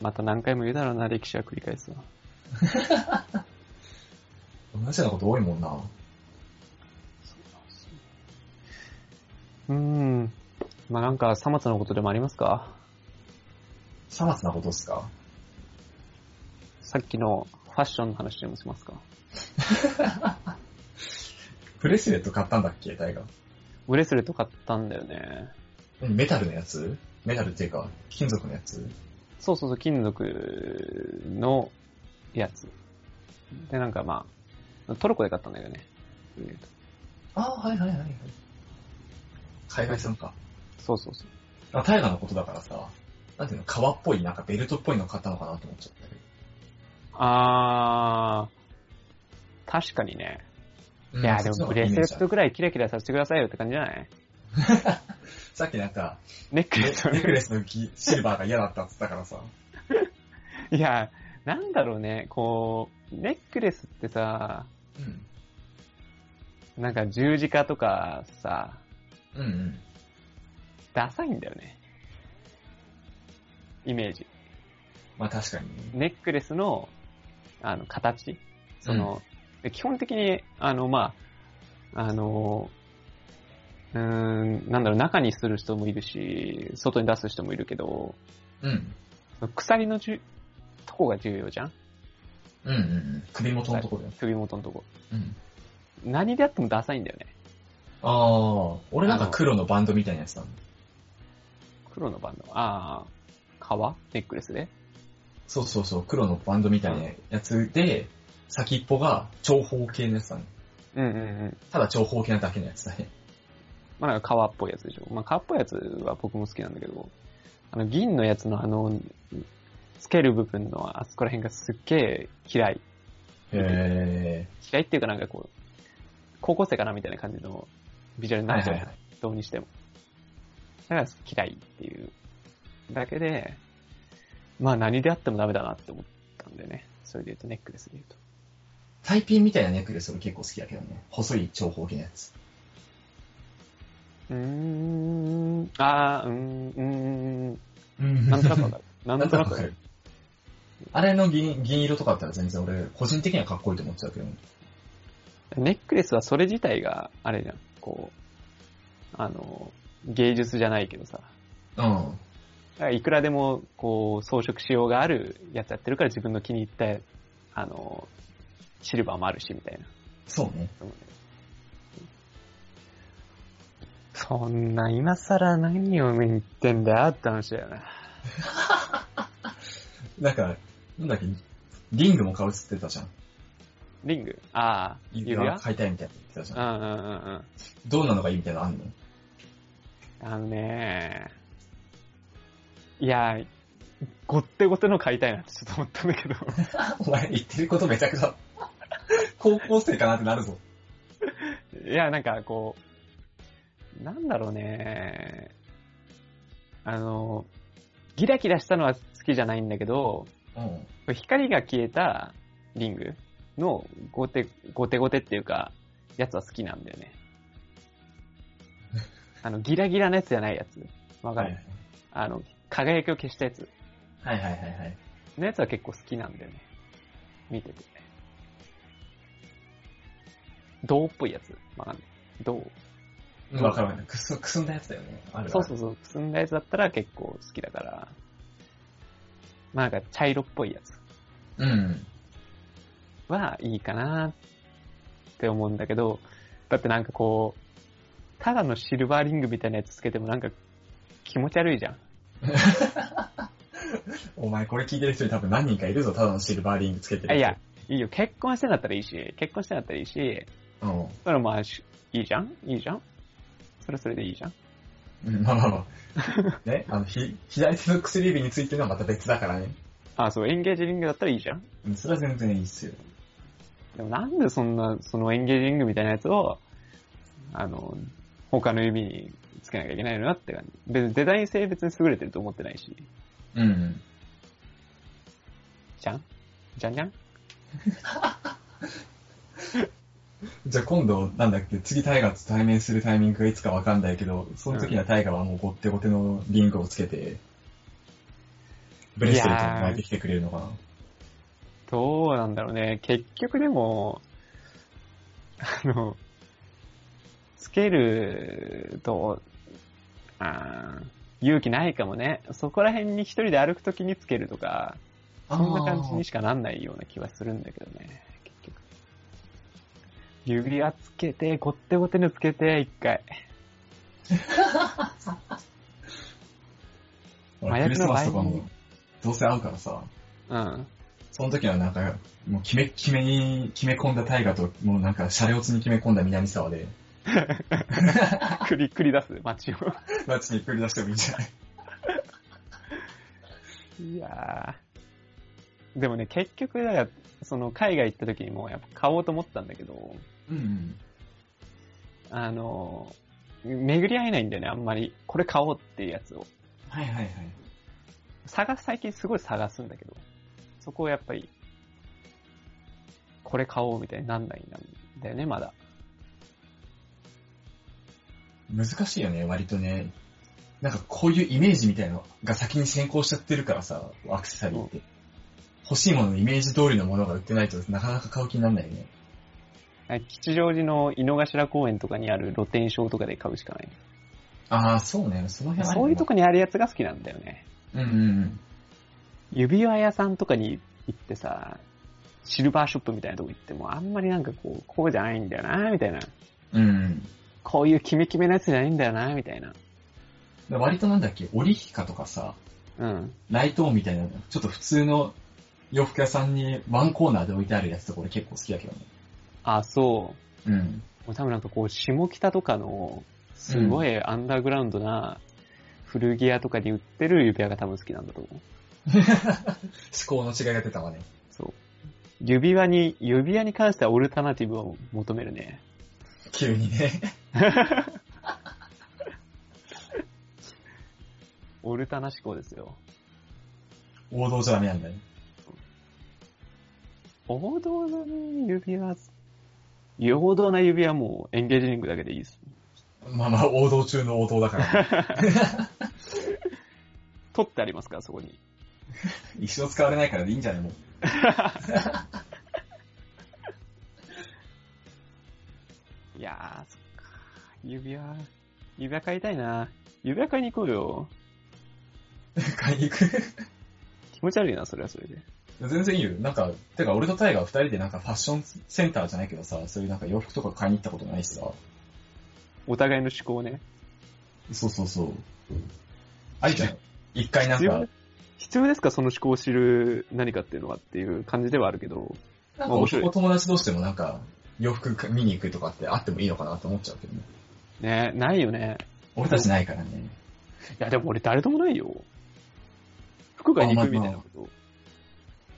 また何回も言うだろうな、歴史は繰り返すわ。<laughs> 同じようなこと多いもんな。うーん。まあなんか、さまつのことでもありますか？さまつなことっすか？さっきのファッションの話でもしますか？<laughs> ブレスレット買ったんだっけ、タイガー？ブレスレット買ったんだよね。何メタルのやつ？メタルっていうか、金属のやつ？そうそうそう、金属のやつ。で、なんかまあ、トルコで買ったんだよね。ああ、はいはいはいはい。海外産か。そうそうそう。あ、タイガーのことだからさ、なんていうの、革っぽい、なんかベルトっぽいの買ったのかなと思っちゃったけど。あー、確かにね。うんいや、でもブレスレットぐらいキラキラさせてくださいよって感じじゃない？<laughs> さっきなんか、ネックネレス。ネックレスの木シルバーが嫌だったって言ったからさ。<laughs> いや、なんだろうね、こう、ネックレスってさ、うん。なんか十字架とかさ、うんうん。ダサいんだよね。イメージ。まあ確かにね。ネックレスの、あの、形その、で基本的に、あの、まあ、あの、うーん、なんだろう、中にする人もいるし、外に出す人もいるけど、うん。鎖のじゅ、とこが重要じゃん？うんうんうん。首元のとこだよ。首元のとこ。うん。何であってもダサいんだよね。ああ、俺なんか黒のバンドみたいなやつなの。黒のバンド？ああ、革？ネックレスで？そうそうそう、黒のバンドみたいなやつで、先っぽが長方形のやつだね。うんうんうん。ただ長方形なだけのやつだね。まあなんか革っぽいやつでしょ。まあ革っぽいやつは僕も好きなんだけど、あの銀のやつのあの、つける部分のあそこら辺がすっげえ嫌い。へ嫌いっていうかなんかこう、高校生かなみたいな感じのビジュアルー。になっちゃう。はいはいはい。どうにしても。だから嫌いっていうだけで、まあ何であってもダメだなって思ったんでね。それで言うとネックレスで言うと。タイピンみたいなネックレス俺結構好きだけどね。細い長方形のやつ。うーん、あー、うーん、うーん、うん <laughs> なんとなくわかる。なんとなくわかる。あれの銀銀色とかだったら全然俺、個人的にはかっこいいと思っちゃうけど。ネックレスはそれ自体が、あれじゃん、こう、あの、芸術じゃないけどさ、うん。だからいくらでも、こう、装飾しようがあるやつやってるから自分の気に入った、あの、シルバーもあるし、みたいな。そうね。そんな、今更何を言ってんだよって話だよね。<laughs> なんか、なんだっけ、リングも買うっつってたじゃん。リング？ああ、指輪？買いたいみたいな言ってたじゃん。うんうんうんうん。どうなのがいいみたいなのあんの？あのねいや、ごってごての買いたいなってちょっと思ったんだけど。<laughs> お前言ってることめちゃくちゃ、高校生かなってなるぞ。いや、なんかこう、なんだろうねあの、ギラギラしたのは好きじゃないんだけど、うん。光が消えたリングのゴテ、ゴテゴテっていうか、やつは好きなんだよね。<laughs> あの、ギラギラのやつじゃないやつ。わかる、はいあの、輝きを消したやつ。はいはいはいはい。のやつは結構好きなんだよね。見てて。銅っぽいやつ。わかんない。銅。うんわかる。くす、くすんだやつだよね。あるそうそうそう。くすんだやつだったら結構好きだから。まあなんか茶色っぽいやつう。うん。はいいかなって思うんだけど、だってなんかこう、ただのシルバーリングみたいなやつつけてもなんか気持ち悪いじゃん。<laughs> お前これ聞いてる人に多分何人かいるぞ、ただのシルバーリングつけてる人。いや、いいよ。結婚してんだったらいいし、結婚してんだったらいいし、うん。それまあ、しいいじゃん？いいじゃん？それそれでいいじゃん？うん、まあまあまあ。<laughs> ね、あの、ひ、左手の薬指についてるのはまた別だからね。あ、そう、エンゲージリングだったらいいじゃん？うん、それは全然いいっすよ。でもなんでそんな、そのエンゲージリングみたいなやつを、あの、他の指につけなきゃいけないのなって感じ。別にデザイン性別に優れてると思ってないし。うん。じゃん？じゃんじゃん？<laughs> じゃあ今度、なんだっけ、次タイガーと対面するタイミングがいつかわかんないけど、その時にはタイガーはもうゴッテゴテのリングをつけて、ブレスレットに巻いてきてくれるのかな？どうなんだろうね。結局でも、あの、つけると、あー勇気ないかもね。そこら辺に一人で歩くときにつけるとか、そんな感じにしかなんないような気はするんだけどね。結局。指輪つけて、ごってごてのつけて、一回。<laughs> 俺クリスマスとかも、どうせ会うからさ、うん。その時はなんか、もう決め、決めに、決め込んだタイガーと、もうなんか、シャレオツに決め込んだ南沢で、<laughs> 繰り、繰り出す、街を。街に繰り出してもいいんじゃない？いやー。でもね、結局、だから、その、海外行った時にも、やっぱ買おうと思ったんだけど、うん。あの、巡り合えないんだよね、あんまり。これ買おうっていうやつを。はいはいはい。探す、最近すごい探すんだけど、そこをやっぱり、これ買おうみたいになんないんだよね、まだ。難しいよね、割とね。なんかこういうイメージみたいなのが先に先行しちゃってるからさ、アクセサリーって。欲しいもののイメージ通りのものが売ってないとなかなか買う気にならないよね。吉祥寺の井の頭公園とかにある露天商とかで買うしかない。ああ、そうね。その辺あるそういうとこにあるやつが好きなんだよね。うんうん指輪屋さんとかに行ってさ、シルバーショップみたいなとこ行っても、あんまりなんかこう、こうじゃないんだよな、みたいな。うん。うん。こういうキメキメなやつじゃないんだよな、みたいな。で割となんだっけ、オリヒカとかさ、うん。ライトオンみたいな、ちょっと普通の洋服屋さんにワンコーナーで置いてあるやつとか俺結構好きだけどね。あ、そう。うん。もう多分なんかこう、下北とかの、すごいアンダーグラウンドな古着屋とかに売ってる指輪が多分好きなんだと思う。<laughs> 思考の違いが出たわね。そう。指輪に、指輪に関してはオルタナティブを求めるね。急にね。<laughs> オルタナ思考ですよ。王道じゃダメなんだね。王道の指輪、王道な指輪はもうエンゲージリングだけでいいです。まあまあ、王道中の王道だから、ね。<laughs> 取ってありますから、そこに。<laughs> 一生使われないからでいいんじゃないもう。いやー、そっか。指輪、指輪買いたいな。指輪買いに行こうよ。<laughs> 買いに行く？気持ち悪いな、それはそれで。全然いいよ。なんか、てか俺とタイガー二人でなんかファッションセンターじゃないけどさ、そういうなんか洋服とか買いに行ったことないしさ。お互いの思考ね。そうそうそう。ありじゃん。一回なんか必要、必要ですかその思考を知る何かっていうのはっていう感じではあるけど。なんか面白い男友達同士でもなんか、洋服見に行くとかってあってもいいのかなと思っちゃうけどね。ね、ないよね。俺たちないからね。いや、でも俺誰ともないよ。服買いに行くみたいなこと。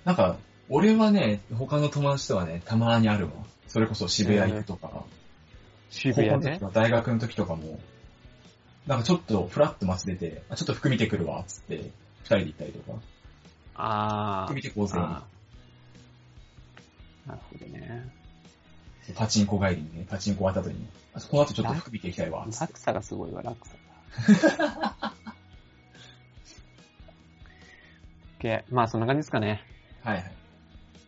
なんか、俺はね、他の友達とはね、たまにあるわ。それこそ渋谷行くとか、渋谷ね大学の時とかも、なんかちょっとフラッと街出て、あちょっと服見てくるわ、つって、二人で行ったりとか、あー服見てこうぜ。なるほどね。パチンコ帰りにね、パチンコ終わった後に、あこの後ちょっと服見ていきたいわ、落差がすごいわ、落差が。<laughs> OK。まあそんな感じですかね。はいはい。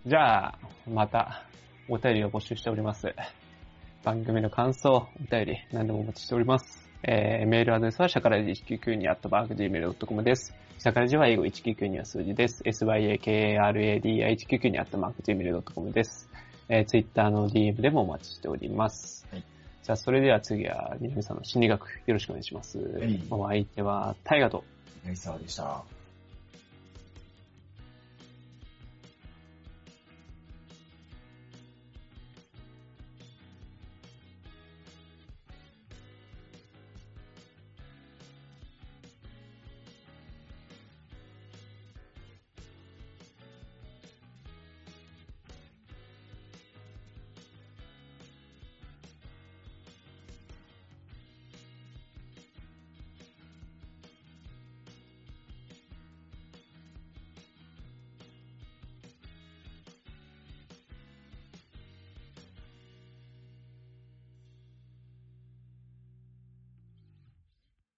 じゃあ、また、お便りを募集しております。番組の感想、お便り、何でもお待ちしております。えー、メールアドレスは、シャカラジ199 at mark gmail.com です。シャカラジは英語199は数字です。syakaradi199 at mark gmail.com です。えー、ツイッターの DM でもお待ちしております。はいじゃあ、それでは次は、皆さんの心理学、よろしくお願いします。いお相手は、大河と、八木沢でした。